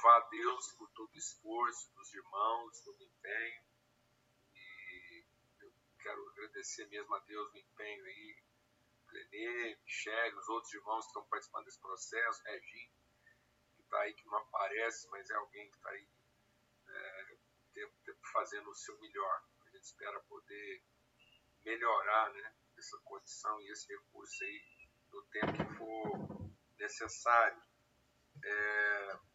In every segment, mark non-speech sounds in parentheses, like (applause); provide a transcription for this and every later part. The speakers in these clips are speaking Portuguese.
louvar a Deus por todo o esforço dos irmãos, todo o empenho. E eu quero agradecer mesmo a Deus o empenho aí, Lenê, Michele, os outros irmãos que estão participando desse processo, Reginho, que está aí, que não aparece, mas é alguém que está aí é, fazendo o seu melhor. A gente espera poder melhorar né, essa condição e esse recurso aí no tempo que for necessário. É,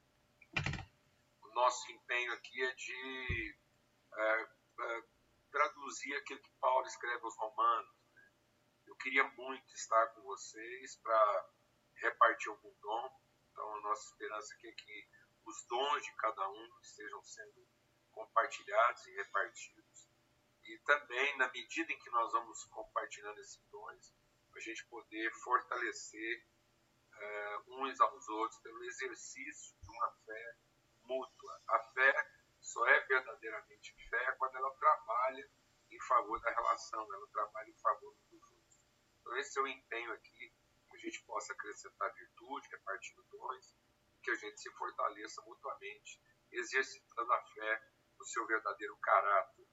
nosso empenho aqui é de é, é, traduzir aquilo que Paulo escreve aos Romanos. Né? Eu queria muito estar com vocês para repartir algum dom. Então, a nossa esperança aqui é que os dons de cada um estejam sendo compartilhados e repartidos. E também, na medida em que nós vamos compartilhando esses dons, a gente poder fortalecer uh, uns aos outros pelo exercício de uma fé mútua. A fé só é verdadeiramente fé quando ela trabalha em favor da relação, ela trabalha em favor dos outros. Então, esse é o empenho aqui, que a gente possa acrescentar virtude, repartindo dons, que a gente se fortaleça mutuamente, exercitando a fé no seu verdadeiro caráter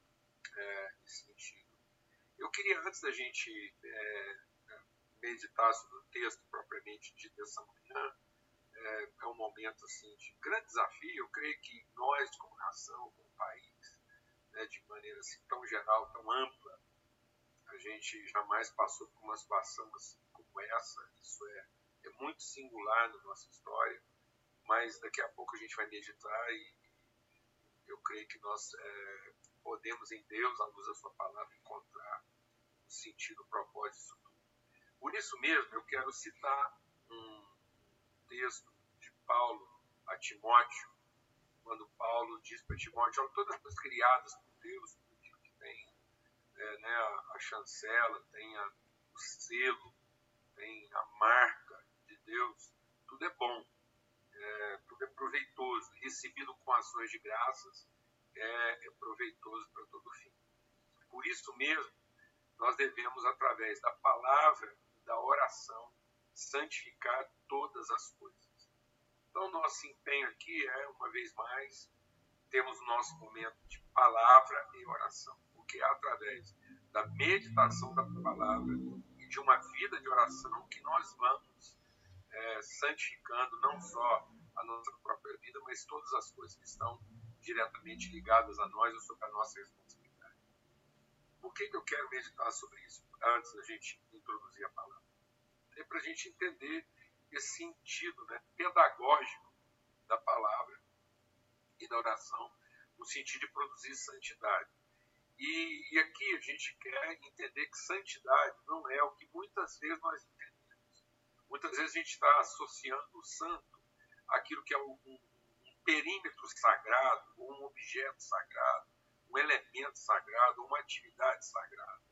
é, nesse sentido. Eu queria, antes da gente é, meditar sobre o texto propriamente dito dessa manhã, é, é, um momento assim, de grande desafio. Eu creio que nós, como nação, como país, né, de maneira assim, tão geral, tão ampla, a gente jamais passou por uma situação assim, como essa. Isso é, é muito singular na nossa história, mas daqui a pouco a gente vai meditar e eu creio que nós é, podemos em Deus, à luz da sua palavra, encontrar o sentido, o propósito disso tudo. Por isso mesmo, eu quero citar um texto Paulo a Timóteo, quando Paulo diz para Timóteo, todas as coisas criadas por Deus, que tem é, né, a, chancela, tem a, o selo, tem a marca de Deus, tudo é bom, é, tudo é proveitoso, recebido com ações de graças, é, é proveitoso para todo fim. Por isso mesmo, nós devemos, através da palavra e da oração, santificar todas as coisas. Então, nosso empenho aqui é, uma vez mais, temos o nosso momento de palavra e oração, porque é através da meditação da palavra e de uma vida de oração que nós vamos é, santificando não só a nossa própria vida, mas todas as coisas que estão diretamente ligadas a nós ou sobre a nossa responsabilidade. Por que, que eu quero meditar sobre isso antes da gente introduzir a palavra? É para a gente entender esse sentido né, pedagógico da palavra e da oração, no sentido de produzir santidade. E, e, aqui a gente quer entender que santidade não é o que muitas vezes nós entendemos. Muitas vezes a gente está associando o santo àquilo que é um, um perímetro sagrado, ou um objeto sagrado, um elemento sagrado, uma atividade sagrada.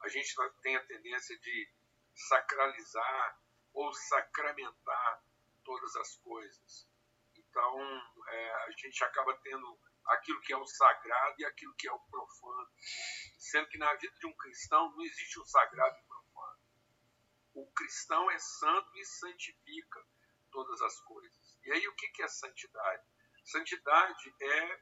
A gente tem a tendência de sacralizar ou sacramentar todas as coisas. Então, é, a gente acaba tendo aquilo que é o sagrado e aquilo que é o profano. Sendo que na vida de um cristão não existe o sagrado e o profano. O cristão é santo e santifica todas as coisas. E aí o que é santidade? Santidade é,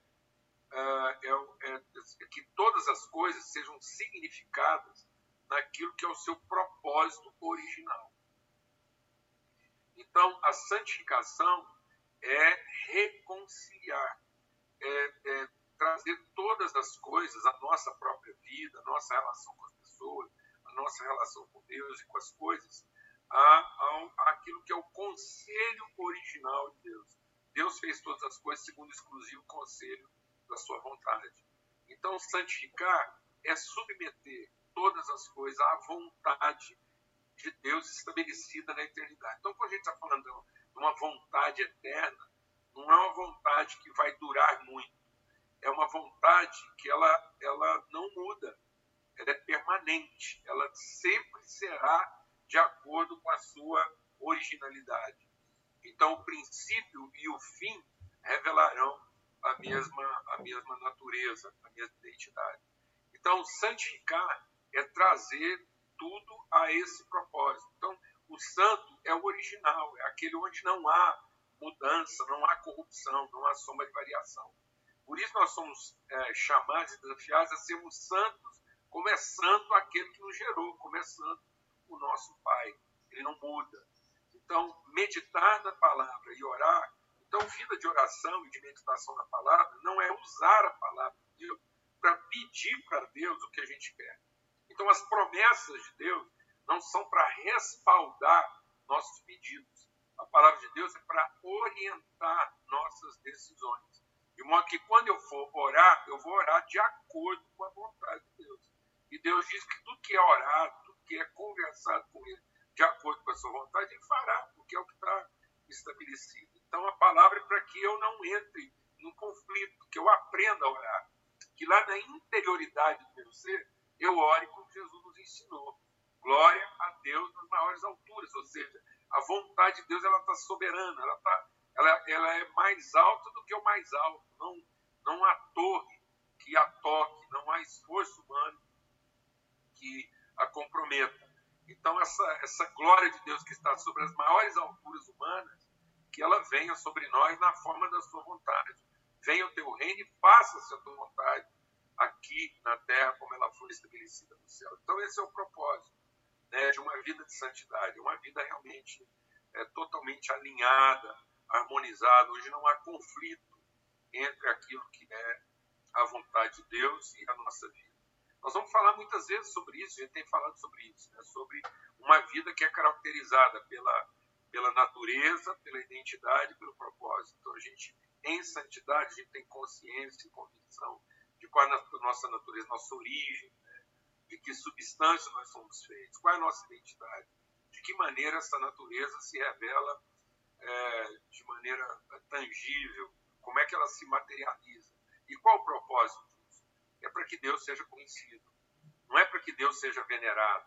uh, é, é, é que todas as coisas sejam significadas naquilo que é o seu propósito original. Então, a santificação é reconciliar, é, é, trazer todas as coisas, a nossa própria vida, a nossa relação com as pessoas, a nossa relação com Deus e com as coisas, a, aquilo que é o conselho original de Deus. Deus fez todas as coisas segundo o exclusivo conselho da sua vontade. Então, santificar é submeter todas as coisas à vontade de Deus estabelecida na eternidade. Então, quando a gente está falando de uma vontade eterna, não é uma vontade que vai durar muito. É uma vontade que ela, ela não muda. Ela é permanente. Ela sempre será de acordo com a sua originalidade. Então, o princípio e o fim revelarão a mesma, a mesma natureza, a mesma identidade. Então, santificar é trazer tudo a esse propósito. Então, o santo é o original, é aquele onde não há mudança, não há corrupção, não há sombra de variação. Por isso nós somos é, chamados e desafiados a sermos santos, começando aquele que nos gerou, começando o nosso Pai. Ele não muda. Então, meditar na palavra e orar. Então, vida de oração e de meditação na palavra não é usar a palavra de Deus para pedir para Deus o que a gente quer. Então, as promessas de Deus não são para respaldar nossos pedidos. A palavra de Deus é para orientar nossas decisões. De modo que quando eu for orar, eu vou orar de acordo com a vontade de Deus. E Deus diz que tudo que é orado, tudo que é conversado com Ele, de acordo com a sua vontade, Ele fará, porque é o que está estabelecido. Então a palavra é para que eu não entre em conflito, que eu aprenda a orar. Que lá na interioridade do meu ser, eu ore como Jesus nos ensinou. Glória a Deus nas maiores alturas, ou seja, a vontade de Deus ela está soberana, ela, tá, ela, ela é mais alta do que o mais alto. Não, não há torre que a toque, não há esforço humano que a comprometa. Então, essa, essa glória de Deus que está sobre as maiores alturas humanas, que ela venha sobre nós na forma da sua vontade. Venha o teu reino e faça-se a tua vontade aqui na terra como ela foi estabelecida no céu. Então, esse é o propósito né, de uma vida de santidade, uma vida realmente é, totalmente alinhada, harmonizada. Hoje não há conflito entre aquilo que é a vontade de Deus e a nossa vida. Nós vamos falar muitas vezes sobre isso, a gente tem falado sobre isso, né, sobre uma vida que é caracterizada pela, pela natureza, pela identidade, pelo propósito. Então, a gente, em santidade, a gente tem consciência e convicção de qual é a nossa natureza, nossa origem, né? de que substância nós somos feitos, qual é a nossa identidade, de que maneira essa natureza se revela é, de maneira tangível, como é que ela se materializa e qual o propósito disso? É para que Deus seja conhecido, não é para que Deus seja venerado.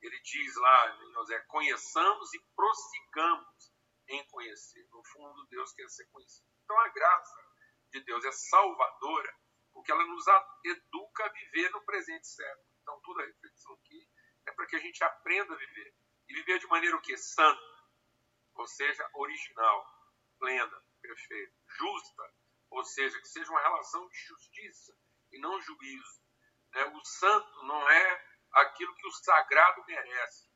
Ele diz lá em José: conheçamos e prossigamos em conhecer. No fundo, Deus quer ser conhecido. Então, a graça de Deus é salvadora porque ela nos educa a viver no presente século. Então, toda a reflexão aqui é para que a gente aprenda a viver. E viver de maneira o quê? Santa, ou seja, original, plena, perfeita, justa, ou seja, que seja uma relação de justiça e não juízo. Né? O santo não é aquilo que o sagrado merece.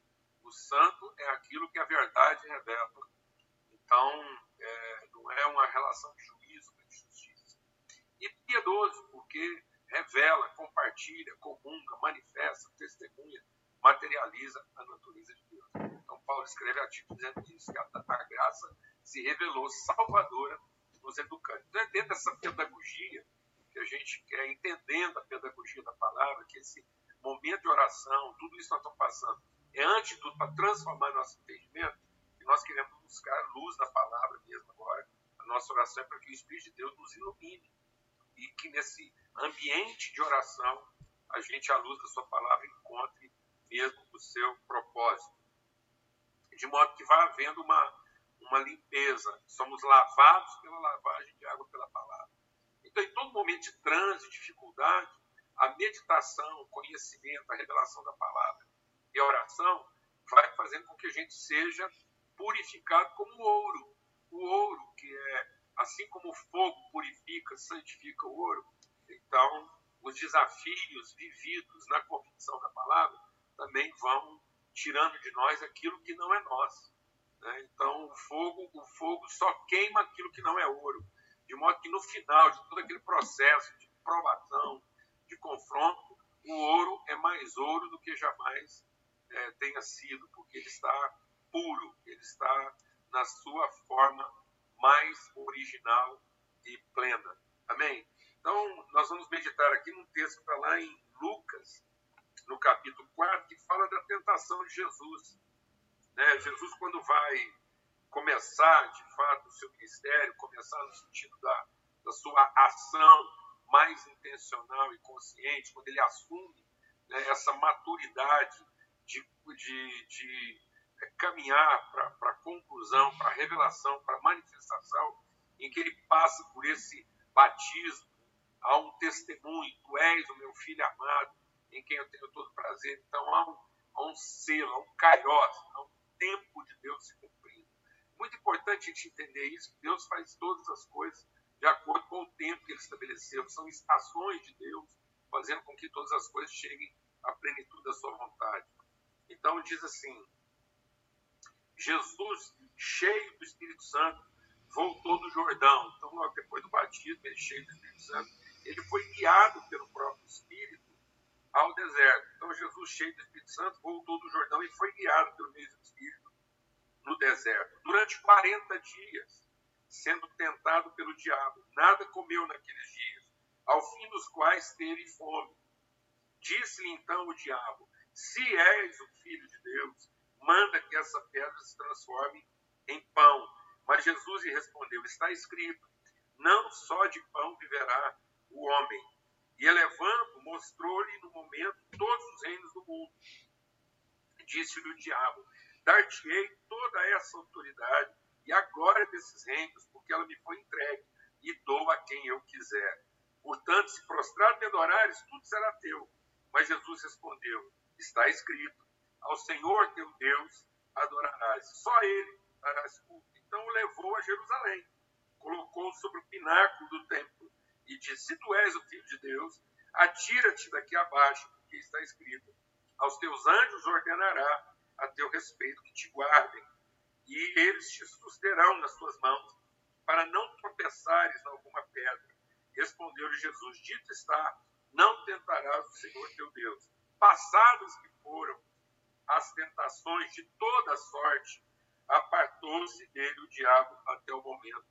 O santo é aquilo que a verdade revela. Então, é, não é uma relação de justiça. E piedoso, porque revela, compartilha, comunga, manifesta, testemunha, materializa a natureza de Deus. Então, Paulo escreve artigo dizendo isso, que a, a graça se revelou salvadora nos educando. Então, é dentro dessa pedagogia que a gente quer, entendendo a pedagogia da palavra, que esse momento de oração, tudo isso que nós estamos passando, é antes de tudo para transformar nosso entendimento, e nós queremos buscar luz na palavra mesmo agora. A nossa oração é para que o Espírito de Deus nos ilumine e que nesse ambiente de oração a gente, à luz da sua palavra, encontre mesmo o seu propósito. De modo que vá havendo uma, uma limpeza. Somos lavados pela lavagem de água pela palavra. Então, em todo momento de trânsito, dificuldade, a meditação, o conhecimento, a revelação da palavra e a oração vai fazendo com que a gente seja purificado como ouro. O ouro que é assim como o fogo purifica, santifica o ouro, então os desafios vividos na convicção da palavra também vão tirando de nós aquilo que não é nosso. Né? Então o fogo, o fogo só queima aquilo que não é ouro, de modo que no final de todo aquele processo de provação, de confronto, o ouro é mais ouro do que jamais é, tenha sido, porque ele está puro, ele está na sua forma mais original e plena. Amém? Então, nós vamos meditar aqui num texto que está lá em Lucas, no capítulo 4, que fala da tentação de Jesus. Né? Jesus, quando vai começar, de fato, o seu ministério, começar no sentido da, da sua ação mais intencional e consciente, quando ele assume né, essa maturidade de, de, de caminhar para a conclusão, para a revelação, para a manifestação, em que ele passa por esse batismo, há um testemunho, tu és o meu filho amado, em quem eu tenho todo prazer. Então há um, há um selo, há um kairos, há um tempo de Deus se cumprindo. Muito importante a gente entender isso, que Deus faz todas as coisas de acordo com o tempo que ele estabeleceu. São estações de Deus, fazendo com que todas as coisas cheguem à plenitude da sua vontade. Então diz assim: Jesus, cheio do Espírito Santo, voltou do Jordão. Então, logo depois do batismo, ele cheio do Espírito Santo, ele foi guiado pelo próprio Espírito ao deserto. Então, Jesus, cheio do Espírito Santo, voltou do Jordão e foi guiado pelo mesmo Espírito no deserto. Durante 40 dias, sendo tentado pelo diabo. Nada comeu naqueles dias, ao fim dos quais teve fome. Disse-lhe então o diabo: Se és o filho de Deus, manda que essa pedra se transforme em pão. Mas Jesus lhe respondeu: Está escrito: Não só de pão viverá o homem. E elevando, mostrou-lhe no momento todos os reinos do mundo. Disse-lhe o diabo: Dar-te-ei toda essa autoridade e a glória desses reinos, porque ela me foi entregue, e dou a quem eu quiser. Portanto, se prostrado me adorares, tudo será teu. Mas Jesus respondeu: Está escrito: Ao Senhor teu Deus adorarás, só Ele darás culto. Então o levou a Jerusalém, colocou sobre o pináculo do templo e disse: Se tu és o filho de Deus, atira-te daqui abaixo, porque está escrito: Aos teus anjos ordenará a teu respeito que te guardem e eles te susterão nas suas mãos, para não tropeçares em alguma pedra. Respondeu-lhe Jesus: Dito está, não tentarás o Senhor teu Deus. Passadas que foram as tentações de toda sorte, apartou-se dele o diabo até o momento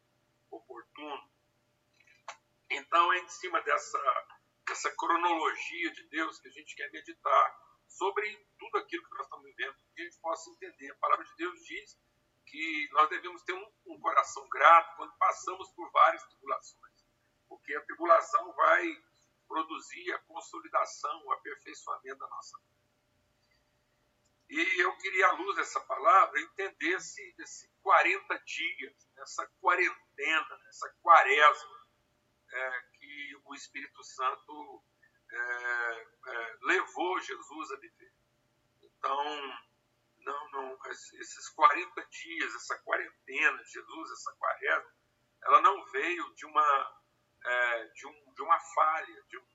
oportuno. Então, é em cima dessa, dessa cronologia de Deus que a gente quer meditar sobre tudo aquilo que nós estamos vivendo, que a gente possa entender. A palavra de Deus diz que nós devemos ter um, um coração grato quando passamos por várias tribulações, porque a tribulação vai produzir a consolidação, o aperfeiçoamento da nossa vida. E eu queria, à luz dessa palavra, entender esse, esse 40 dias, essa quarentena, essa quaresma é, que o Espírito Santo é, é, levou Jesus a viver. Então, não, não, esses 40 dias, essa quarentena Jesus, essa quaresma, ela não veio de uma, é, de, um, de uma falha, de um,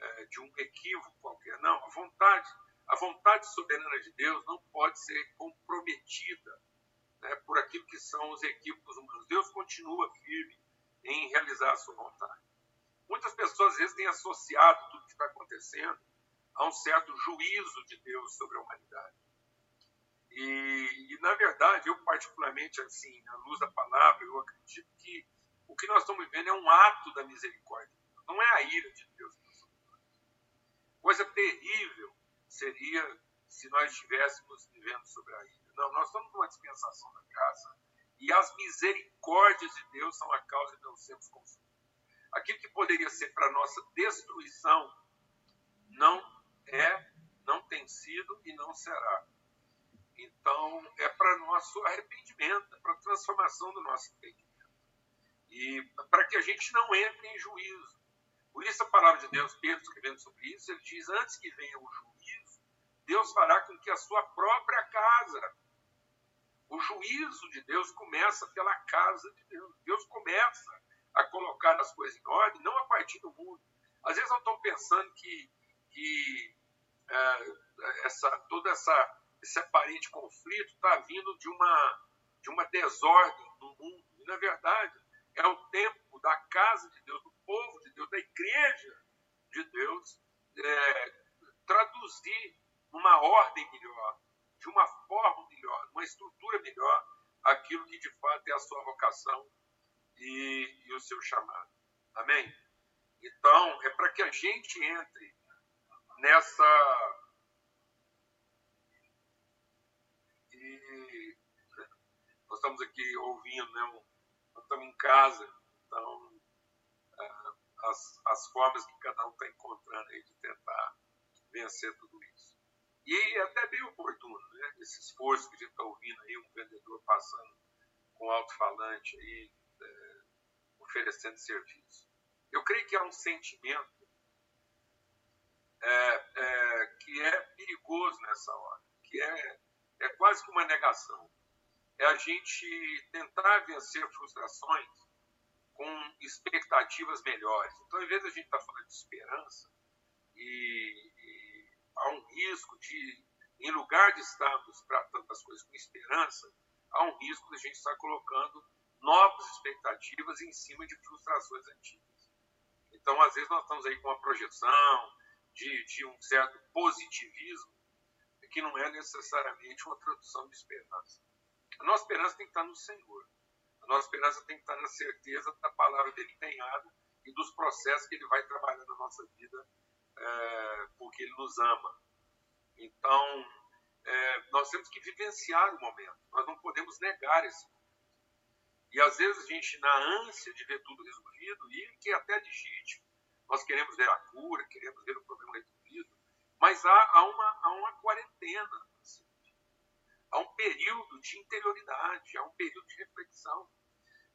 é, de um equívoco qualquer. Não, a vontade, a vontade soberana de Deus não pode ser comprometida né, por aquilo que são os equívocos humanos. Deus continua firme em realizar a sua vontade. Muitas pessoas às vezes têm associado tudo que está acontecendo a um certo juízo de Deus sobre a humanidade. E, e, na verdade, eu particularmente, assim, à luz da palavra, eu acredito que o que nós estamos vivendo é um ato da misericórdia. Não é a ira de Deus. Coisa terrível seria se nós estivéssemos vivendo sobre a ira. Não, nós estamos numa dispensação da graça e as misericórdias de Deus são a causa de não sermos consumidos. Aquilo que poderia ser para nossa destruição não é, não tem sido e não será. Então, é para nosso arrependimento, é para a transformação do nosso entendimento. E para que a gente não entre em juízo. Por isso, a palavra de Deus, Pedro escrevendo sobre isso, ele diz: antes que venha o juízo, Deus fará com que a sua própria casa. O juízo de Deus começa pela casa de Deus. Deus começa a colocar as coisas em ordem, não a partir do mundo. Às vezes, eu estou pensando que, que é, essa, toda essa esse aparente conflito está vindo de uma, de uma desordem no mundo. E, na verdade, é o tempo da casa de Deus, do povo de Deus, da igreja de Deus, é, traduzir numa ordem melhor, de uma forma melhor, uma estrutura melhor, aquilo que de fato é a sua vocação e, e o seu chamado. Amém? Então, é para que a gente entre nessa nós estamos aqui ouvindo, né? nós estamos em casa, então é, as, as formas que cada um está encontrando aí de tentar vencer tudo isso. E é até bem oportuno, né? Esse esforço que a gente está ouvindo aí, um vendedor passando com alto-falante aí, é, oferecendo serviço. Eu creio que há um sentimento é, é, que é perigoso nessa hora, que é, é quase que uma negação é a gente tentar vencer frustrações com expectativas melhores. Então, em vez de a gente estar tá falando de esperança, e, há um risco de, em lugar de estarmos tratando as coisas com esperança, há um risco de a gente estar colocando novas expectativas em cima de frustrações antigas. Então, às vezes, nós estamos aí com uma projeção de, de um certo positivismo que não é necessariamente uma tradução de esperança. A nossa esperança tem que estar no Senhor. A nossa esperança tem que estar na certeza da palavra dele empenhada e dos processos que ele vai trabalhar na nossa vida, é, porque ele nos ama. Então, é, nós temos que vivenciar o momento. Nós não podemos negar esse momento. E às vezes a gente, na ânsia de ver tudo resolvido, e que é até legítimo, nós queremos ver a cura, queremos ver o problema resolvido, mas há, há, uma, há uma quarentena, assim, há um período de interioridade, há um período de reflexão.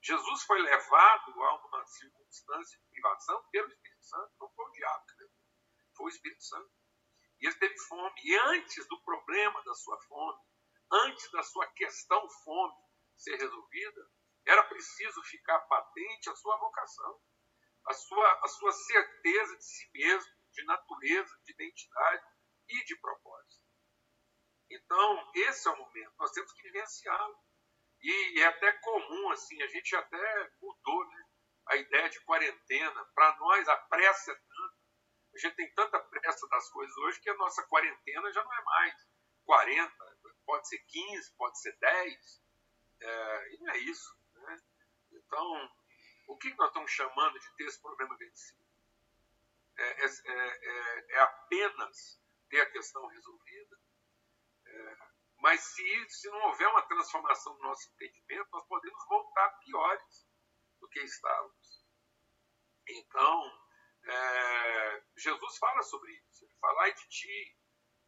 Jesus foi levado a uma circunstância de privação pelo Espírito Santo, não foi o diabo foi o Espírito Santo. E ele teve fome. E antes do problema da sua fome, antes da sua questão fome ser resolvida, era preciso ficar patente a sua vocação, a sua, a sua certeza de si mesmo, de natureza, de identidade e de propósito. Então, esse é o momento, nós temos que vivenciá-lo. E é até comum, assim, a gente até mudou né, a ideia de quarentena. Para nós, a pressa é a gente tem tanta pressa das coisas hoje que a nossa quarentena já não é mais 40, pode ser 15, pode ser 10. É, e não é isso. Né? Então, o que nós estamos chamando de ter esse problema vencido? É, é, é, é apenas ter a questão resolvida. É, mas se, se não houver uma transformação no nosso entendimento, nós podemos voltar piores do que estávamos. Então, é, Jesus fala sobre isso. Ele fala, ai de ti,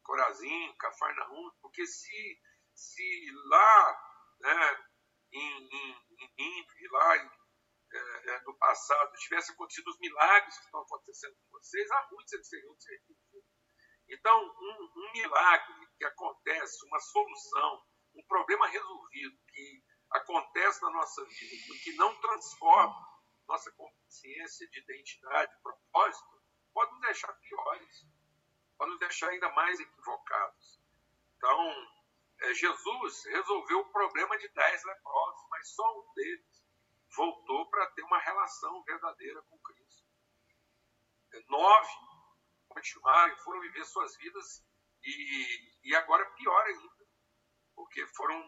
Corazim, Cafarnaum, porque se, se lá né, em, em, em lá em, é, é, no passado tivessem acontecido os milagres que estão acontecendo com vocês, há muitos eles seriam se arrependidos. Então, um, um, milagre que acontece, uma solução, um problema resolvido que acontece na nossa vida que não transforma nossa consciência de identidade, propósito, pode nos deixar piores, pode nos deixar ainda mais equivocados. Então, é, Jesus resolveu o problema de dez leprosos, mas só um deles voltou para ter uma relação verdadeira com Cristo. É, nove continuaram e foram viver suas vidas e, e agora pior ainda, porque foram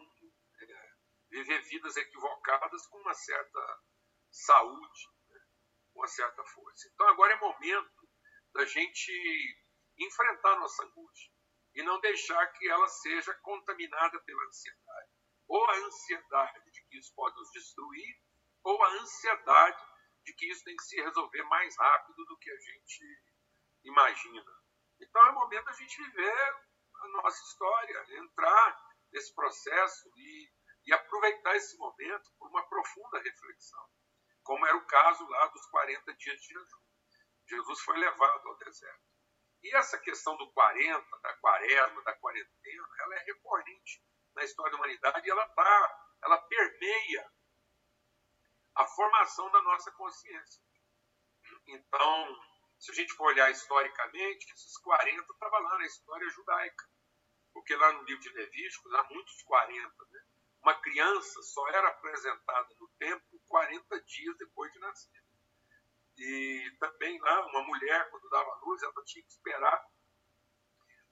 é, viver vidas equivocadas com uma certa saúde, né, com uma certa força. Então agora é momento da gente enfrentar nossa angústia e não deixar que ela seja contaminada pela ansiedade. Ou a ansiedade de que isso pode nos destruir, ou a ansiedade de que isso tem que se resolver mais rápido do que a gente imagina. Então é momento da gente viver a nossa história, entrar nesse processo e, e aproveitar esse momento por uma profunda reflexão, como era o caso lá dos 40 dias de jejum. Jesus foi levado ao deserto. E essa questão do 40, da quaresma, da quarentena, ela é recorrente na história da humanidade e ela, tá, ela permeia a formação da nossa consciência. Então, se a gente for olhar historicamente, esses 40 estavam lá na história judaica. Porque lá no livro de Levíticos há muitos 40. Né? Uma criança só era apresentada no templo 40 dias depois de nascer. E também lá, uma mulher, quando dava luz, ela tinha que esperar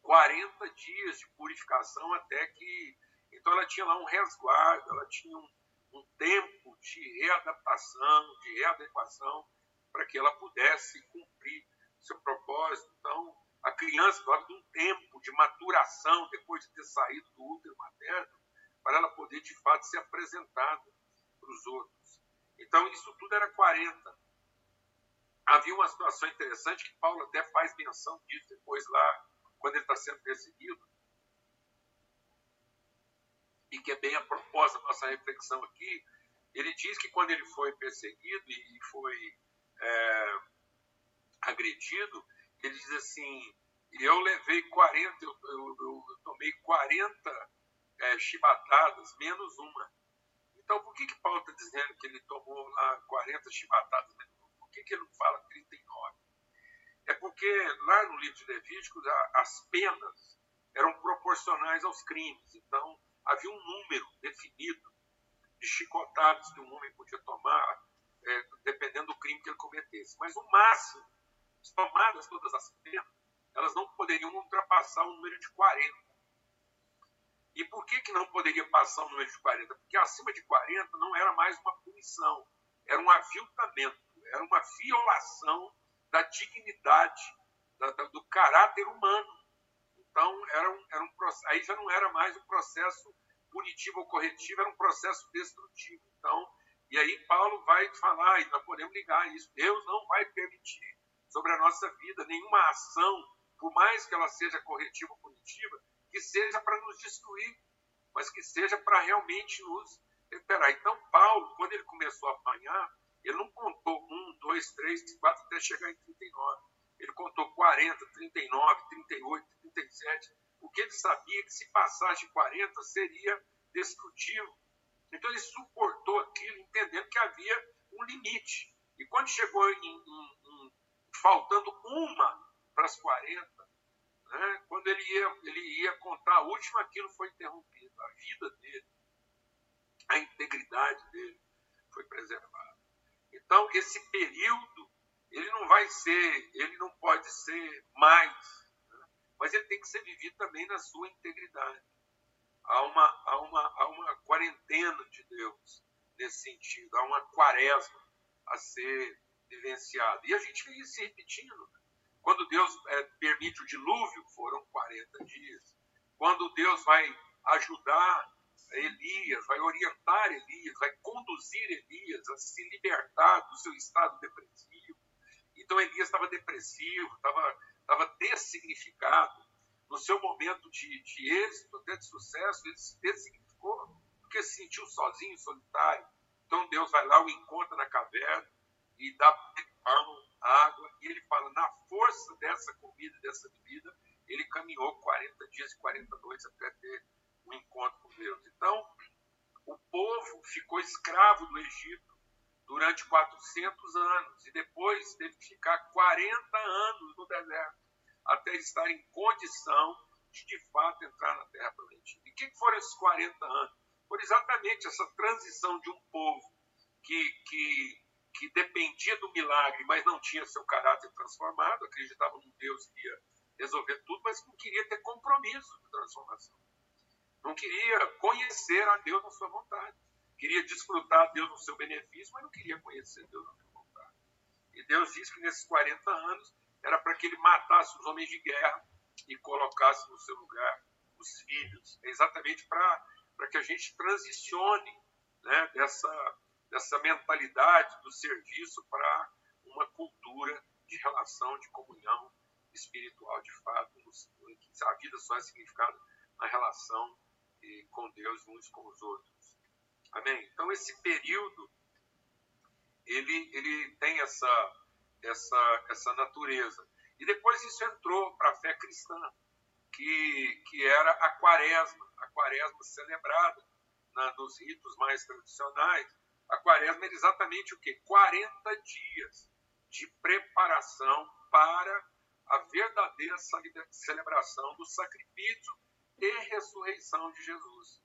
40 dias de purificação até que. Então, ela tinha lá um resguardo, ela tinha um, um tempo de readaptação, de readequação, para que ela pudesse cumprir seu propósito. Então, a criança fala de um tempo de maturação depois de ter saído do útero materno, para ela poder de fato ser apresentada para os outros. Então, isso tudo era 40 havia uma situação interessante que Paulo até faz menção disso depois lá, quando ele está sendo perseguido, e que é bem a proposta da nossa reflexão aqui. Ele diz que quando ele foi perseguido e foi é, agredido, ele diz assim: eu levei 40, eu, eu, eu tomei 40 é, chibatadas, menos uma. Então, por que, que Paulo está dizendo que ele tomou lá 40 chibatadas menos uma? Por que, que ele não fala 39? É porque lá no livro de Levíticos as penas eram proporcionais aos crimes. Então, havia um número definido de chicotadas que um homem podia tomar, é, dependendo do crime que ele cometesse. Mas o máximo, tomadas todas as penas, elas não poderiam ultrapassar o número de 40. E por que, que não poderia passar o número de 40? Porque acima de 40 não era mais uma punição, era um aviltamento, era uma violação da dignidade, da, da, do caráter humano. Então, era um, era um, aí já não era mais um processo punitivo ou corretivo, era um processo destrutivo. Então, e aí Paulo vai falar, e nós podemos ligar isso, Deus não vai permitir sobre a nossa vida nenhuma ação, por mais que ela seja corretiva ou punitiva, que seja para nos destruir, mas que seja para realmente nos recuperar. Então, Paulo, quando ele começou a apanhar, ele não contou um, dois, três, quatro, até chegar em 39. Ele contou 40, 39, 38, 37, porque ele sabia que se passasse de 40 seria destrutivo. Então ele suportou aquilo, entendendo que havia um limite. E quando chegou em, em, em faltando uma para as 40, né, quando ele ia, ele ia contar a última, aquilo foi interrompido. A vida dele, a integridade dele foi preservada. Então, esse período, ele não vai ser, ele não pode ser mais, né? mas ele tem que ser vivido também na sua integridade. Há uma, há, uma, há uma quarentena de Deus nesse sentido, há uma quaresma a ser vivenciada. E a gente isso se repetindo. Quando Deus é, permite o dilúvio, foram 40 dias. Quando Deus vai ajudar Elias, vai orientar Elias, vai conduzir Elias a se libertar do seu estado depressivo. Então Elias estava depressivo, estava, dessignificado. No seu momento de, de êxito, até de sucesso, ele se dessignificou, porque se sentiu sozinho, solitário. Então Deus vai lá, o encontra na caverna e dá pão, água, e ele fala: na força dessa comida, dessa bebida, ele caminhou 40 dias e 40 noites até ter um encontro com Deus. Então, o povo ficou escravo do Egito durante 400 anos e depois teve que ficar 40 anos no deserto até estar em condição de de fato entrar na terra prometida. E o que foram esses 40 anos? Foram exatamente essa transição de um povo que, que, que dependia do milagre, mas não tinha seu caráter transformado, acreditava num Deus que ia resolver tudo, mas não queria ter compromisso de transformação. Não queria conhecer a Deus na sua vontade. Queria desfrutar Deus no seu benefício, mas não queria conhecer Deus na sua vontade. E Deus disse que nesses 40 anos era para que ele matasse os homens de guerra e colocasse no seu lugar os filhos. É exatamente para que a gente transicione né, dessa, dessa mentalidade do serviço para uma cultura de relação, de comunhão espiritual de fato, a vida só é significada na relação com Deus uns com os outros. Amém? Então, esse período, ele, ele tem essa, essa, essa natureza. E depois isso entrou para a fé cristã, que, que era a quaresma, a quaresma celebrada na, nos ritos mais tradicionais. A quaresma era exatamente o quê? 40 dias de preparação para a verdadeira celebração do sacrifício e ressurreição de Jesus.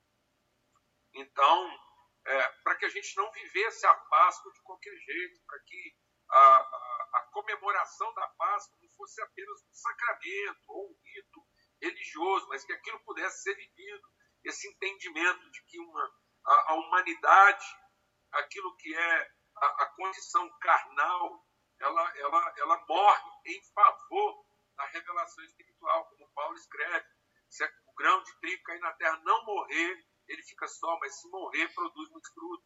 Então, é, para que a gente não vivesse a Páscoa de qualquer jeito, para que a, a, a, comemoração da Páscoa não fosse apenas um sacramento ou um rito religioso, mas que aquilo pudesse ser vivido, esse entendimento de que uma, a, a humanidade, aquilo que é a, a condição carnal, ela, ela, ela morre em favor da revelação espiritual, como Paulo escreve. Se o grão de trigo cair na terra não morrer, ele fica só, mas se morrer, produz muito fruto.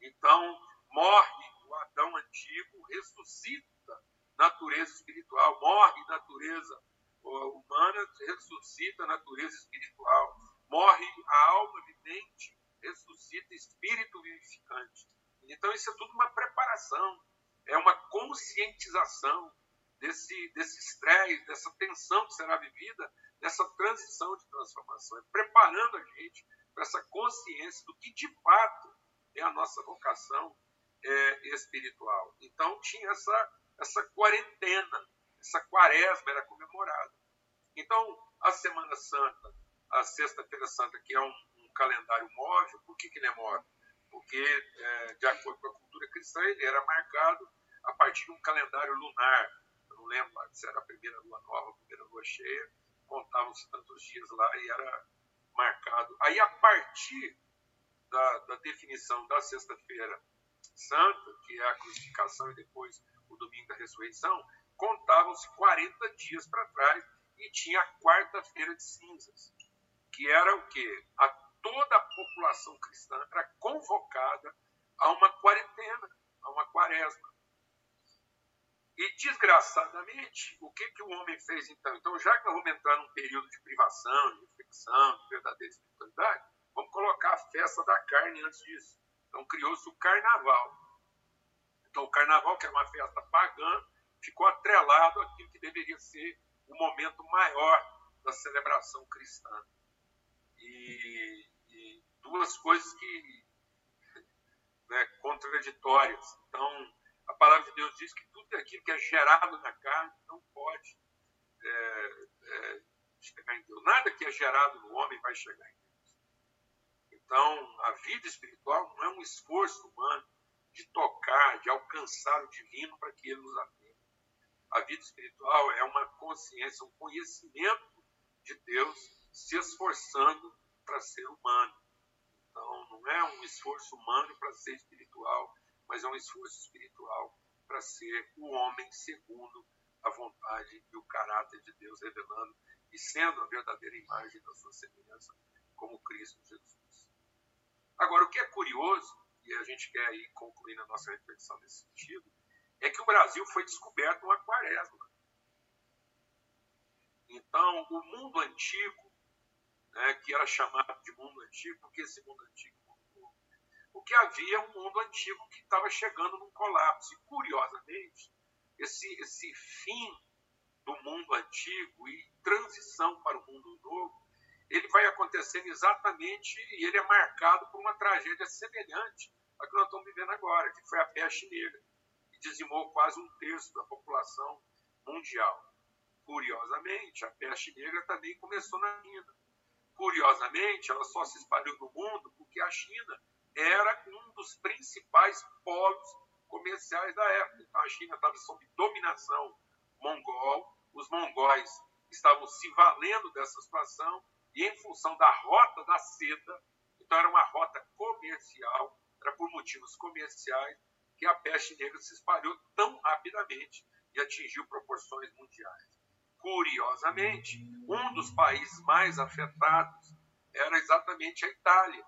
Então, morre o Adão antigo, ressuscita natureza espiritual, morre natureza humana, ressuscita natureza espiritual, morre a alma vivente, ressuscita espírito vivificante. Então, isso é tudo uma preparação, é uma conscientização desse, desse estresse, dessa tensão que será vivida nessa transição de transformação, é preparando a gente para essa consciência do que de fato é a nossa vocação é, espiritual. Então tinha essa, essa quarentena, essa quaresma era comemorada. Então, a Semana Santa, a Sexta-feira Santa, que é um, calendário móvel, por que, que ele é móvel? Porque, é, de acordo com a cultura cristã, ele era marcado a partir de um calendário lunar. Eu não lembro se era a primeira lua nova, a primeira lua cheia, contavam-se tantos dias lá e era marcado. Aí, a partir da, da definição da Sexta-feira Santa, que é a crucificação e depois o domingo da ressurreição, contavam-se 40 dias para trás e tinha a quarta-feira de cinzas, que era o quê? A toda a população cristã era convocada a uma quarentena, a uma quaresma. E, desgraçadamente, o que, que o homem fez então? Então, já que nós vamos entrar num período de privação, de reflexão, de verdadeira espiritualidade, vamos colocar a festa da carne antes disso. Então, criou-se o carnaval. Então, o carnaval, que era uma festa pagã, ficou atrelado àquilo que deveria ser o momento maior da celebração cristã. E duas coisas que (laughs) né, contraditórias. Então, a palavra de Deus diz que tudo aquilo que é gerado na carne não pode é, é, chegar em Deus. Nada que é gerado no homem vai chegar em Deus. Então, a vida espiritual não é um esforço humano de tocar, de alcançar o divino para que ele nos atenda. A vida espiritual é uma consciência, um conhecimento de Deus se esforçando para ser humano. Não é um esforço humano para ser espiritual, mas é um esforço espiritual para ser o homem segundo a vontade e o caráter de Deus, revelando e sendo a verdadeira imagem da sua semelhança, como Cristo Jesus. Agora, o que é curioso, e a gente quer ir concluir a nossa reflexão nesse sentido, é que o Brasil foi descoberto uma quaresma. Então, o mundo antigo, né, que era chamado de mundo antigo, porque esse mundo antigo porque havia um mundo antigo que estava chegando num colapso. E, curiosamente, esse, esse fim do mundo antigo e transição para o mundo novo, ele vai acontecendo exatamente e ele é marcado por uma tragédia semelhante à que nós estamos vivendo agora, que foi a peste negra que dizimou quase um terço da população mundial. Curiosamente, a peste negra também começou na China. Curiosamente, ela só se espalhou no mundo porque a China era um dos principais polos comerciais da época. Então, a China estava sob dominação mongol, os mongóis estavam se valendo dessa situação e, em função da rota da seda, então era uma rota comercial, era por motivos comerciais, que a peste negra se espalhou tão rapidamente e atingiu proporções mundiais. Curiosamente, um dos países mais afetados era exatamente a Itália.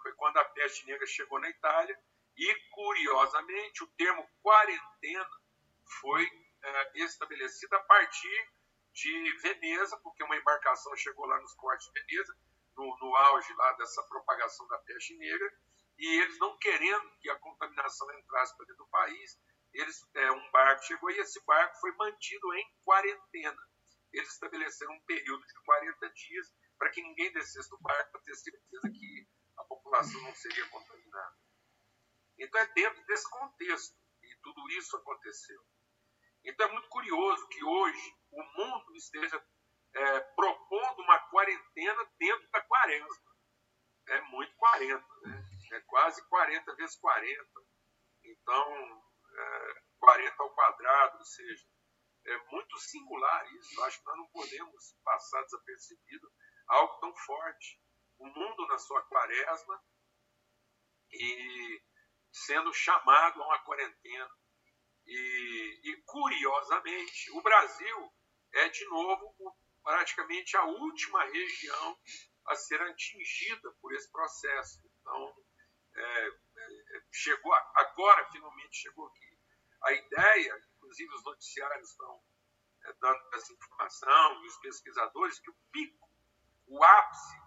Foi quando a peste negra chegou na Itália e, curiosamente, o termo quarentena foi é, estabelecido a partir de Veneza, porque uma embarcação chegou lá nos portos de Veneza, no, no auge lá dessa propagação da peste negra, e eles não querendo que a contaminação entrasse para dentro do país, eles, é, um barco chegou e esse barco foi mantido em quarentena. Eles estabeleceram um período de 40 dias para que ninguém descesse do barco para ter certeza que a população não seria contaminada. Então é dentro desse contexto que tudo isso aconteceu. Então é muito curioso que hoje o mundo esteja é, propondo uma quarentena dentro da quaresma. É muito 40, né? é quase 40 vezes 40. Então, é, 40 ao quadrado, ou seja, é muito singular isso. Eu acho que nós não podemos passar desapercebido algo tão forte. O mundo na sua quaresma e sendo chamado a uma quarentena. E, e curiosamente, o Brasil é de novo praticamente a última região a ser atingida por esse processo. Então, é, é, chegou agora, finalmente chegou aqui. A ideia, inclusive os noticiários estão é, dando essa informação, os pesquisadores, que o pico, o ápice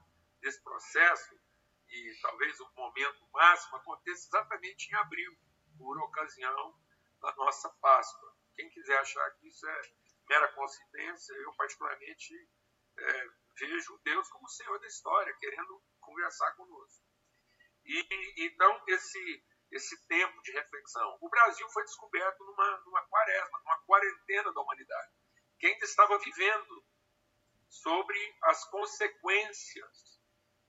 desse processo, e talvez o momento máximo, aconteça exatamente em abril, por ocasião da nossa Páscoa. Quem quiser achar que isso é mera coincidência, eu particularmente é, vejo Deus como o Senhor da história, querendo conversar conosco. E, então, esse, esse tempo de reflexão. O Brasil foi descoberto numa, numa quaresma, numa quarentena da humanidade, que ainda estava vivendo sobre as consequências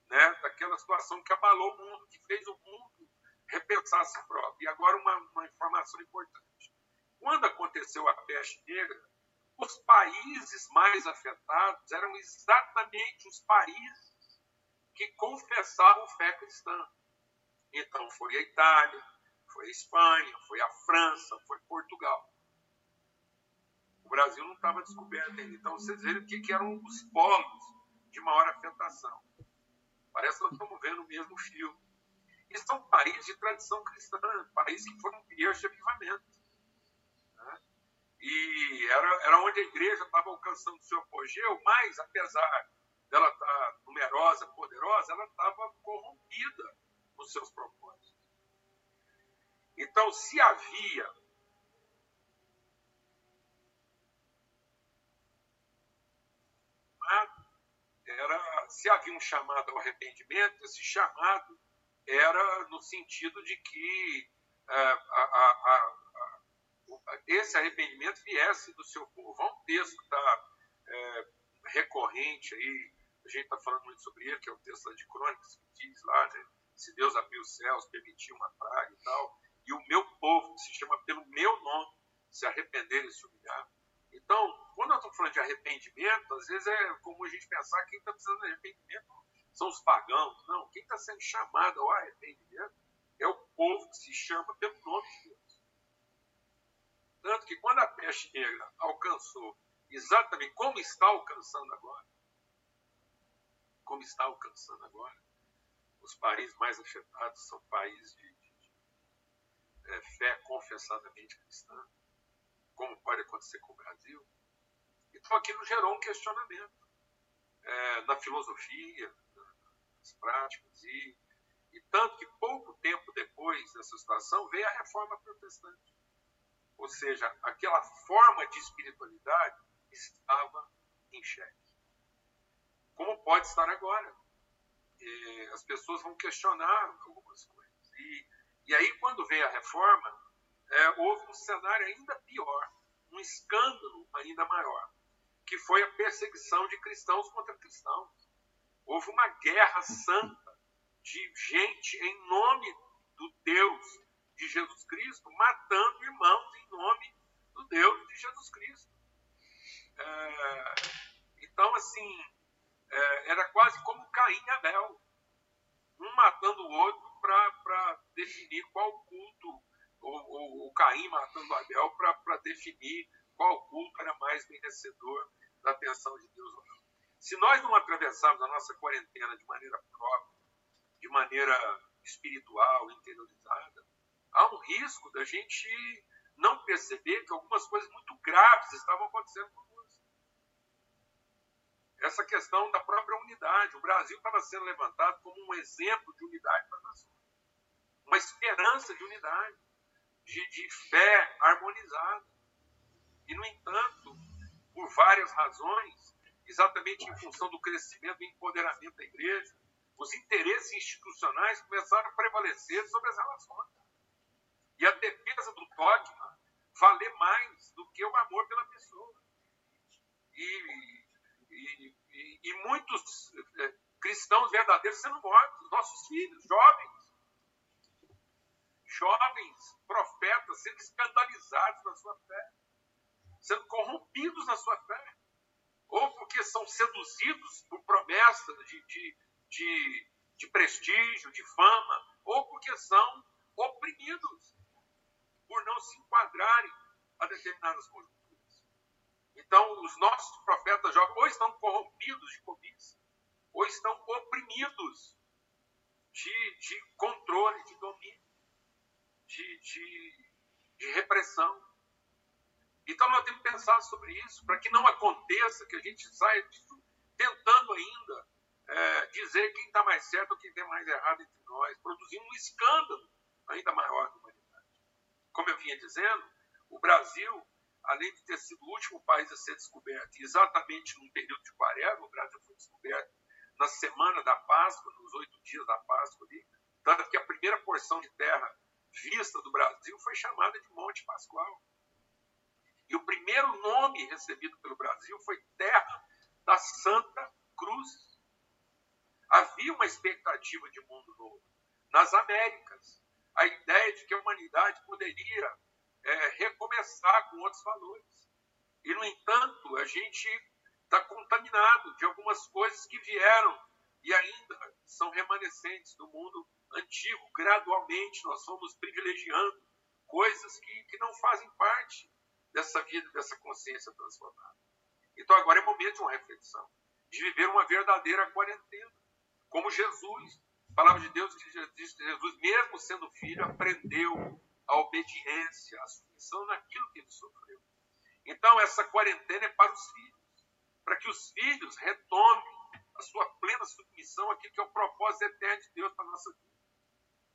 né, daquela situação que abalou o mundo, que fez o mundo repensar a si próprio. E agora uma, uma informação importante. Quando aconteceu a peste negra, os países mais afetados eram exatamente os países que confessavam fé cristã. Então foi a Itália, foi a Espanha, foi a França, foi Portugal. O Brasil não estava descoberto ainda. Então vocês viram o que, que eram os polos de maior afetação. Parece que nós estamos vendo o mesmo filme. E são países de tradição cristã, países que foram criados de avivamento. E era, era onde a igreja estava alcançando seu apogeu, mas apesar dela estar tá numerosa, poderosa, ela estava corrompida nos seus propósitos. Então, se havia era se havia um chamado ao arrependimento, esse chamado era no sentido de que é, a, a, a, esse arrependimento viesse do seu povo. Há um texto está é, recorrente aí, a gente está falando muito sobre ele, que é o texto de Crônicas, que diz lá, né, se Deus abriu os céus, permitiu uma praga e tal, e o meu povo, que se chama pelo meu nome, se arrepender e se humilhar. Então, quando eu estou falando de arrependimento, às vezes é como a gente pensar que quem está precisando de arrependimento são os pagãos. Não, quem está sendo chamado ao arrependimento é o povo que se chama pelo nome de Deus. Tanto que quando a peste negra alcançou exatamente como está alcançando agora, como está alcançando agora, os países mais afetados são países de, de, de é, fé confessadamente cristã, como pode acontecer com o Brasil. Então aquilo gerou um questionamento é, na filosofia, nas práticas, e, e tanto que pouco tempo depois dessa situação veio a reforma protestante. Ou seja, aquela forma de espiritualidade estava em xeque. Como pode estar agora? E as pessoas vão questionar algumas coisas. E, e aí, quando veio a reforma, é, houve um cenário ainda pior, um escândalo ainda maior, que foi a perseguição de cristãos contra cristãos. Houve uma guerra santa de gente em nome do Deus de Jesus Cristo, matando irmãos em nome do Deus de Jesus Cristo. É, então, assim, é, era quase como Caim e Abel, um matando o outro para definir qual culto, ou, ou Caim matando Abel para definir qual culto era mais merecedor da atenção de Deus ou não. Se nós não atravessarmos a nossa quarentena de maneira própria, de maneira espiritual, interiorizada, há um risco da gente não perceber que algumas coisas muito graves estavam acontecendo conosco. Essa questão da própria unidade. O Brasil estava sendo levantado como um exemplo de unidade para a nação. Uma esperança de unidade, de, de fé harmonizada. E, no entanto, por várias razões, exatamente em função do crescimento e empoderamento da igreja, os interesses institucionais começaram a prevalecer sobre as relações. E a defesa do dogma valer mais do que o amor pela pessoa. E, e, e, e muitos é, cristãos verdadeiros sendo mortos, nossos filhos, jovens. Jovens profetas sendo escandalizados na sua fé, sendo corrompidos na sua fé, ou porque são seduzidos por promessas de, de, de, de prestígio, de fama, ou porque são oprimidos por não se enquadrarem a determinadas conjunturas. Então, os nossos profetas jovens ou estão corrompidos de cobiça, ou estão oprimidos de, de controle, de domínio, de, de, de repressão. Então, nós temos que pensar sobre isso, para que não aconteça que a gente saia disso, tentando ainda é, dizer quem está mais certo ou quem está mais errado entre nós, produzindo um escândalo ainda maior do como eu vinha dizendo, o Brasil, além de ter sido o último país a ser descoberto, exatamente num período de quaresma, o Brasil foi descoberto na semana da Páscoa, nos oito dias da Páscoa ali, tanto que a primeira porção de terra vista do Brasil foi chamada de Monte Pascoal. E o primeiro nome recebido pelo Brasil foi Terra da Santa Cruz. Havia uma expectativa de mundo novo. Nas Américas, a ideia de que a humanidade poderia é, recomeçar com outros valores. E, no entanto, a gente está contaminado de algumas coisas que vieram e ainda são remanescentes do mundo antigo. Gradualmente, nós somos privilegiando coisas que, que não fazem parte dessa vida, dessa consciência transformada. Então, agora é momento de uma reflexão, de viver uma verdadeira quarentena. Como Jesus, a palavra de Deus diz que Jesus, mesmo sendo filho, aprendeu a obediência, a submissão naquilo que ele sofreu. Então, essa quarentena é para os filhos, para que os filhos retomem a sua plena submissão àquilo que é o propósito eterno de Deus para a nossa vida.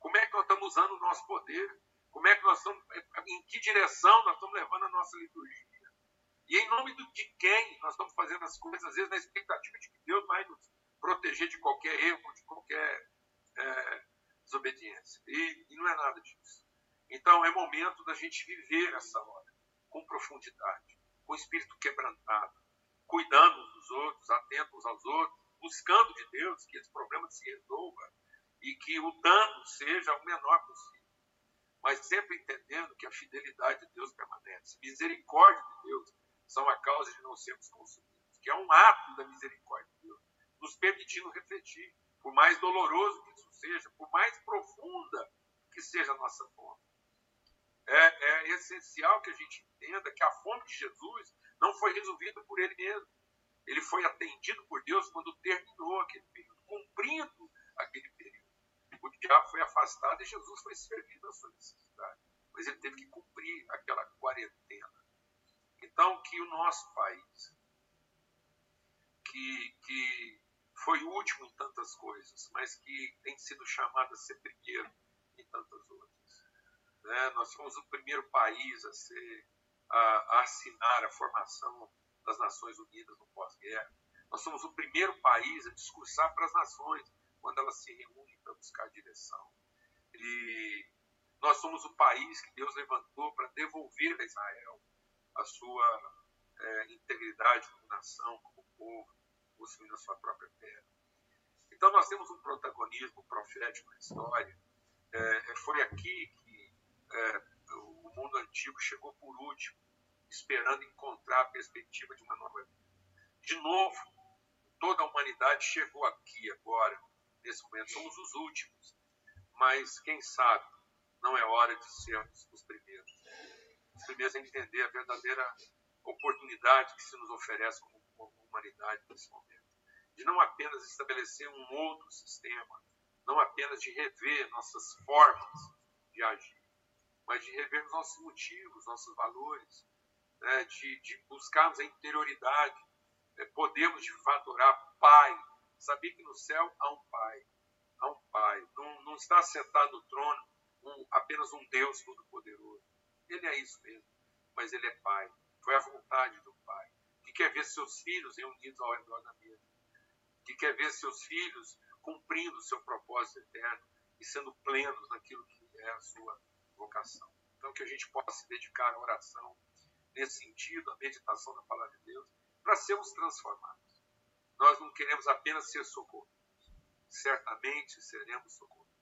Como é que nós estamos usando o nosso poder? Como é que nós estamos, em que direção nós estamos levando a nossa liturgia? E em nome de quem nós estamos fazendo as coisas, às vezes na expectativa de que Deus vai nos proteger de qualquer erro, de qualquer é, desobediência. E, e não é nada disso. Então é momento da gente viver essa hora com profundidade, com espírito quebrantado, cuidando uns dos outros, atentos aos outros, buscando de Deus que esse problema se resolva e que o dano seja o menor possível. Mas sempre entendendo que a fidelidade de Deus permanece. Misericórdia de Deus são a causa de não sermos consumidos, que é um ato da misericórdia de Deus, nos permitindo refletir, por mais doloroso que isso seja, por mais profunda que seja a nossa fome. É, é essencial que a gente entenda que a fome de Jesus não foi resolvida por ele mesmo. Ele foi atendido por Deus quando terminou aquele período, cumprindo aquele período. O diabo foi afastado e Jesus foi servido à sua necessidade. Mas ele teve que cumprir aquela quarentena. Então, que o nosso país, que, que foi último em tantas coisas, mas que tem sido chamado a ser primeiro em tantas outras. Né? Nós fomos o primeiro país a, ser, a, a assinar a formação das Nações Unidas no pós-guerra. Nós somos o primeiro país a discursar para as nações quando elas se reúnem para buscar direção. E nós somos o país que Deus levantou para devolver a Israel a sua é, integridade como nação, como povo, possuindo a sua própria terra. Então nós temos um protagonismo profético na história. É, foi aqui que é, o mundo antigo chegou por último esperando encontrar a perspectiva de uma nova vida. De novo, toda a humanidade chegou aqui agora, nesse momento, somos os últimos. Mas quem sabe não é hora de sermos os primeiros. Os primeiros a entender a verdadeira oportunidade que se nos oferece como, como humanidade nesse momento. De não apenas estabelecer um outro sistema, não apenas de rever nossas formas de agir, mas de rever nossos motivos, nossos valores, né, de, de, buscarmos a interioridade. É, podemos, de fato, orar, Pai, saber que no céu há um Pai, há um Pai. Não, não está sentado no trono um, apenas um Deus todo-poderoso. Ele é isso mesmo, mas Ele é Pai. Foi a vontade do Pai, que quer ver seus filhos reunidos ao redor da mesa, que quer ver seus filhos cumprindo o seu propósito eterno e sendo plenos naquilo que é a sua vocação. Então, que a gente possa se dedicar à oração, nesse sentido, a meditação da palavra de Deus, para sermos transformados. Nós não queremos apenas ser socorridos, certamente seremos socorridos.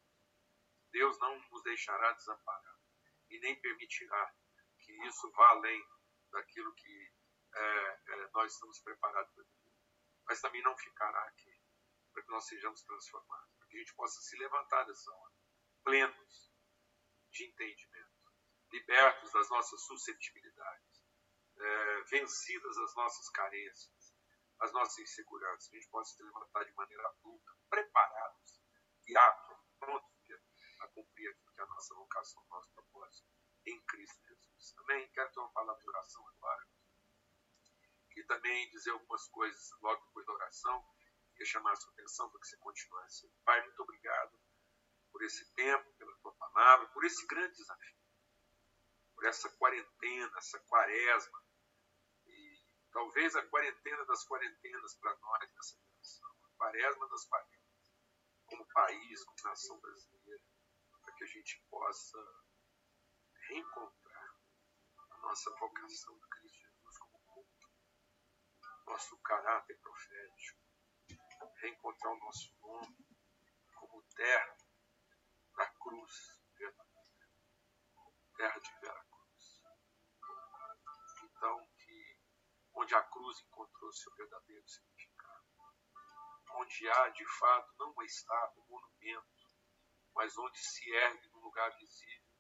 Deus não nos deixará desamparar e nem permitirá que isso vá além daquilo que é, é, nós estamos preparados para viver. Mas também não ficará aqui, para que nós sejamos transformados, para que a gente possa se levantar dessa hora, plenos de entendimento, libertos das nossas suscetibilidades é, vencidas as nossas carências, as nossas inseguranças, a gente possa se levantar de maneira adulta, preparados e aptos, prontos a cumprir aquilo que é a nossa vocação, o nosso propósito em Cristo Jesus. Também quero ter uma palavra de oração agora. E também dizer algumas coisas logo depois da oração, e chamar a sua atenção para que você continuasse. Pai, muito obrigado por esse tempo, pela tua palavra, por esse grande desafio, por essa quarentena, essa quaresma, Talvez a quarentena das quarentenas para nós nessa geração. quaresma das quaresmas, como país, como nação brasileira, para que a gente possa reencontrar a nossa vocação de Cristo Jesus como culto, nosso caráter profético, reencontrar o nosso nome como terra da cruz terra de Veracruz. Onde a cruz encontrou seu verdadeiro significado, onde há de fato não uma estátua, um monumento, mas onde se ergue no lugar visível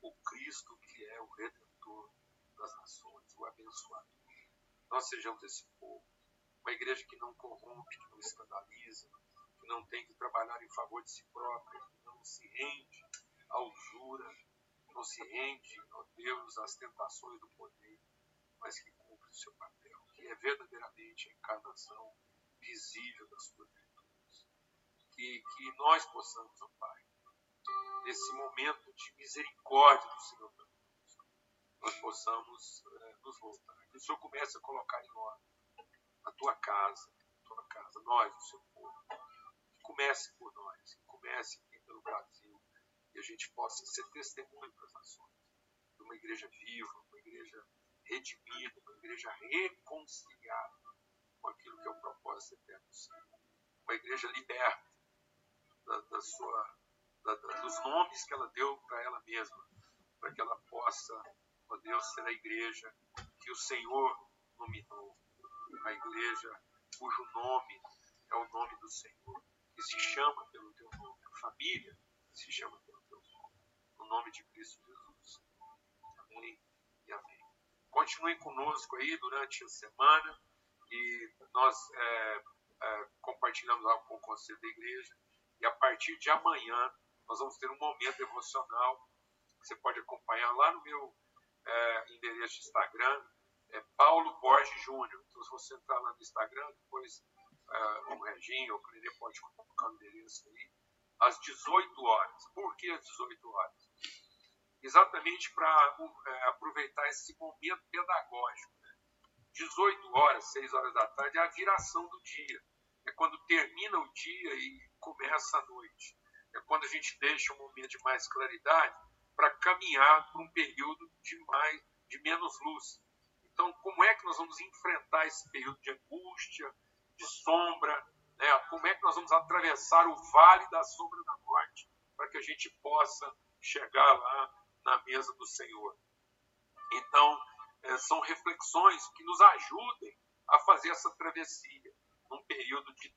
o Cristo que é o Redentor das nações, o abençoador. Nós sejamos esse povo, uma igreja que não corrompe, que não escandaliza, que não tem que trabalhar em favor de si própria, que não se rende à usura, que não se rende, ó Deus, às tentações do poder, mas que cumpre o seu papel, que é verdadeiramente a encarnação visível das suas virtudes. Que, que nós possamos, ó Pai, nesse momento de misericórdia do Senhor conosco, nós possamos é, nos voltar. Que o Senhor comece a colocar em ordem a tua casa, a tua casa, nós, o seu povo. Que comece por nós, que comece aqui pelo Brasil, e a gente possa ser testemunho para as nações de uma igreja viva, uma igreja redimida, uma igreja reconciliada com aquilo que é o propósito eterno do Senhor. Uma igreja liberta da, da sua da, da, dos nomes que ela deu para ela mesma, para que ela possa, ó Deus, ser a igreja que o Senhor nominou, a igreja cujo nome é o nome do Senhor, que se chama pelo teu nome, a família se chama pelo teu nome, no nome de Cristo Jesus. Amém e amém. Continuem conosco aí durante a semana e nós é, é, compartilhamos algo com o Conselho da Igreja e a partir de amanhã nós vamos ter um momento emocional que você pode acompanhar lá no meu é, endereço de Instagram, é Paulo Borges Júnior. Então, se você entrar lá no Instagram, depois é, o Reginho ou o Clenê pode colocar o endereço aí, às 18 horas. Por que às 18 horas? Exatamente para é, aproveitar esse momento pedagógico. Né? 18 horas, 6 horas da tarde, é a viração do dia. É quando termina o dia e começa a noite é quando a gente deixa um momento de mais claridade para caminhar para um período de mais de menos luz. Então, como é que nós vamos enfrentar esse período de angústia, de sombra? Né? Como é que nós vamos atravessar o vale da sombra da morte para que a gente possa chegar lá na mesa do Senhor? Então, é, são reflexões que nos ajudem a fazer essa travessia num período de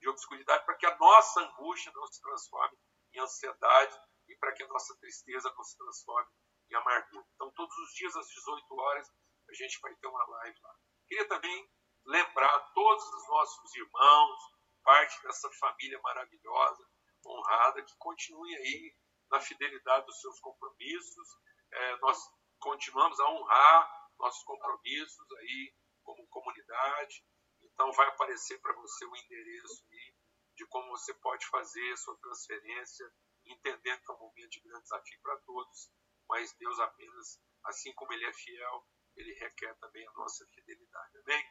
de obscuridade, para que a nossa angústia não se transforme em ansiedade e para que a nossa tristeza não se transforme em amargura. Então, todos os dias às 18 horas, a gente vai ter uma live lá. Queria também lembrar todos os nossos irmãos, parte dessa família maravilhosa, honrada, que continuem aí na fidelidade dos seus compromissos. É, nós continuamos a honrar nossos compromissos aí como comunidade. Então vai aparecer para você o endereço aí de como você pode fazer sua transferência, entendendo que é um momento de grande desafio para todos, mas Deus apenas, assim como Ele é fiel, Ele requer também a nossa fidelidade. Amém?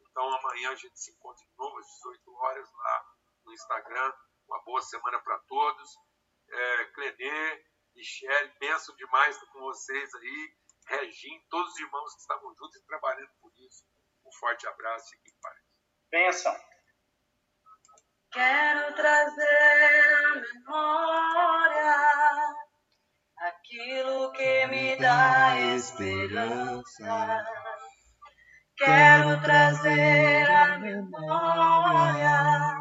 Então amanhã a gente se encontra de novo às 18 horas lá no Instagram. Uma boa semana para todos. É, Clenê, Michele, penso demais com vocês aí. Regim, todos os irmãos que estavam juntos e trabalhando por isso. Um forte abraço e que paz. Bênção. Quero trazer à memória aquilo que me dá esperança. Quero trazer à memória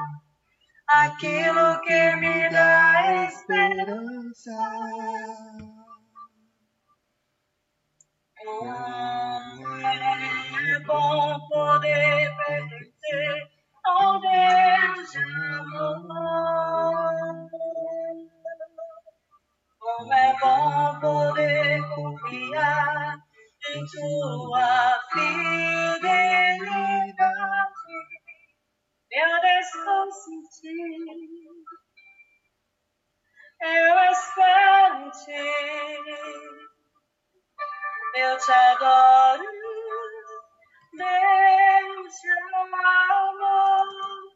aquilo que me dá esperança. Como é bom poder pertencer ao Deus de amor. Como é bom poder confiar em tua fidelidade. Eu descanso em. Eu espero em ti. Eu te adoro, Deus te amor.